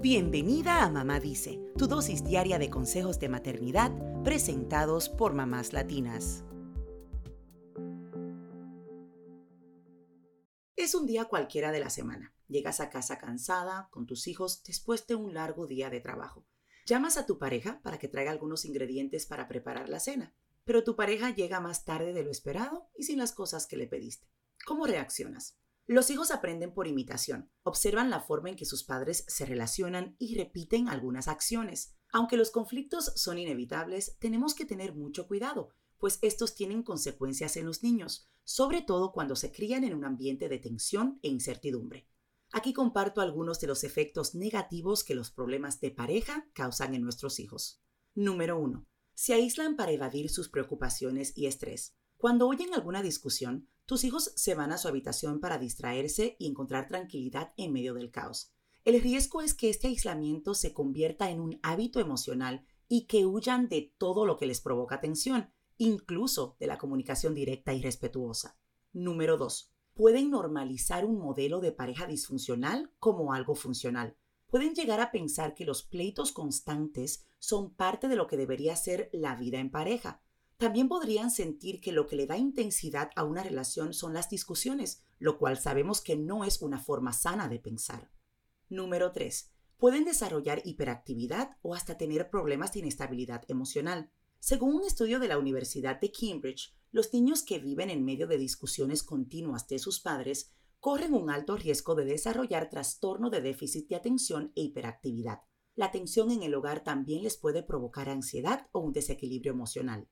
Bienvenida a Mamá Dice, tu dosis diaria de consejos de maternidad presentados por mamás latinas. Es un día cualquiera de la semana. Llegas a casa cansada, con tus hijos, después de un largo día de trabajo. Llamas a tu pareja para que traiga algunos ingredientes para preparar la cena, pero tu pareja llega más tarde de lo esperado y sin las cosas que le pediste. ¿Cómo reaccionas? Los hijos aprenden por imitación, observan la forma en que sus padres se relacionan y repiten algunas acciones. Aunque los conflictos son inevitables, tenemos que tener mucho cuidado, pues estos tienen consecuencias en los niños, sobre todo cuando se crían en un ambiente de tensión e incertidumbre. Aquí comparto algunos de los efectos negativos que los problemas de pareja causan en nuestros hijos. Número 1. Se aíslan para evadir sus preocupaciones y estrés. Cuando oyen alguna discusión, tus hijos se van a su habitación para distraerse y encontrar tranquilidad en medio del caos. El riesgo es que este aislamiento se convierta en un hábito emocional y que huyan de todo lo que les provoca tensión, incluso de la comunicación directa y respetuosa. Número 2. Pueden normalizar un modelo de pareja disfuncional como algo funcional. Pueden llegar a pensar que los pleitos constantes son parte de lo que debería ser la vida en pareja, también podrían sentir que lo que le da intensidad a una relación son las discusiones, lo cual sabemos que no es una forma sana de pensar. Número 3. Pueden desarrollar hiperactividad o hasta tener problemas de inestabilidad emocional. Según un estudio de la Universidad de Cambridge, los niños que viven en medio de discusiones continuas de sus padres corren un alto riesgo de desarrollar trastorno de déficit de atención e hiperactividad. La tensión en el hogar también les puede provocar ansiedad o un desequilibrio emocional.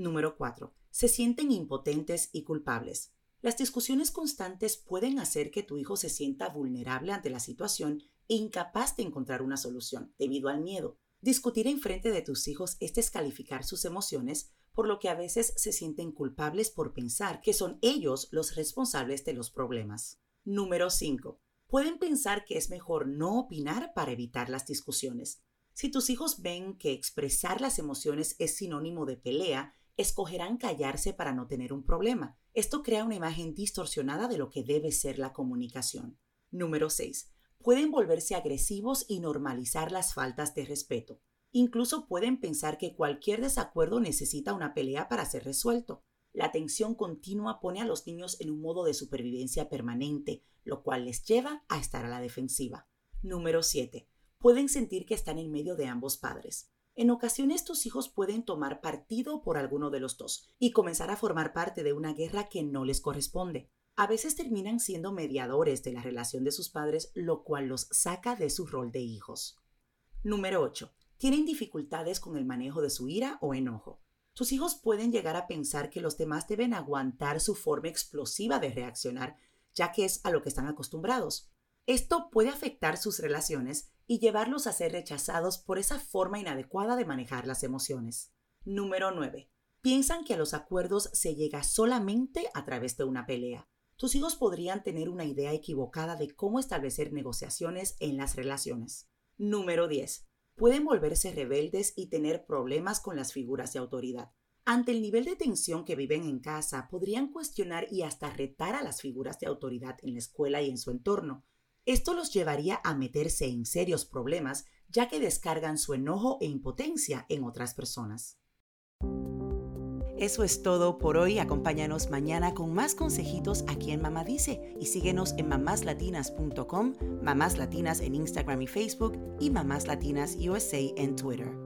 Número 4. Se sienten impotentes y culpables. Las discusiones constantes pueden hacer que tu hijo se sienta vulnerable ante la situación e incapaz de encontrar una solución, debido al miedo. Discutir en frente de tus hijos es descalificar sus emociones, por lo que a veces se sienten culpables por pensar que son ellos los responsables de los problemas. Número 5. Pueden pensar que es mejor no opinar para evitar las discusiones. Si tus hijos ven que expresar las emociones es sinónimo de pelea, escogerán callarse para no tener un problema. Esto crea una imagen distorsionada de lo que debe ser la comunicación. Número 6. Pueden volverse agresivos y normalizar las faltas de respeto. Incluso pueden pensar que cualquier desacuerdo necesita una pelea para ser resuelto. La tensión continua pone a los niños en un modo de supervivencia permanente, lo cual les lleva a estar a la defensiva. Número 7. Pueden sentir que están en medio de ambos padres. En ocasiones tus hijos pueden tomar partido por alguno de los dos y comenzar a formar parte de una guerra que no les corresponde. A veces terminan siendo mediadores de la relación de sus padres, lo cual los saca de su rol de hijos. Número 8. Tienen dificultades con el manejo de su ira o enojo. Tus hijos pueden llegar a pensar que los demás deben aguantar su forma explosiva de reaccionar, ya que es a lo que están acostumbrados. Esto puede afectar sus relaciones y llevarlos a ser rechazados por esa forma inadecuada de manejar las emociones. Número 9. Piensan que a los acuerdos se llega solamente a través de una pelea. Tus hijos podrían tener una idea equivocada de cómo establecer negociaciones en las relaciones. Número 10. Pueden volverse rebeldes y tener problemas con las figuras de autoridad. Ante el nivel de tensión que viven en casa, podrían cuestionar y hasta retar a las figuras de autoridad en la escuela y en su entorno, esto los llevaría a meterse en serios problemas ya que descargan su enojo e impotencia en otras personas. Eso es todo por hoy. Acompáñanos mañana con más consejitos aquí en Mamá Dice y síguenos en mamáslatinas.com, Mamás Latinas en Instagram y Facebook y Mamás Latinas USA en Twitter.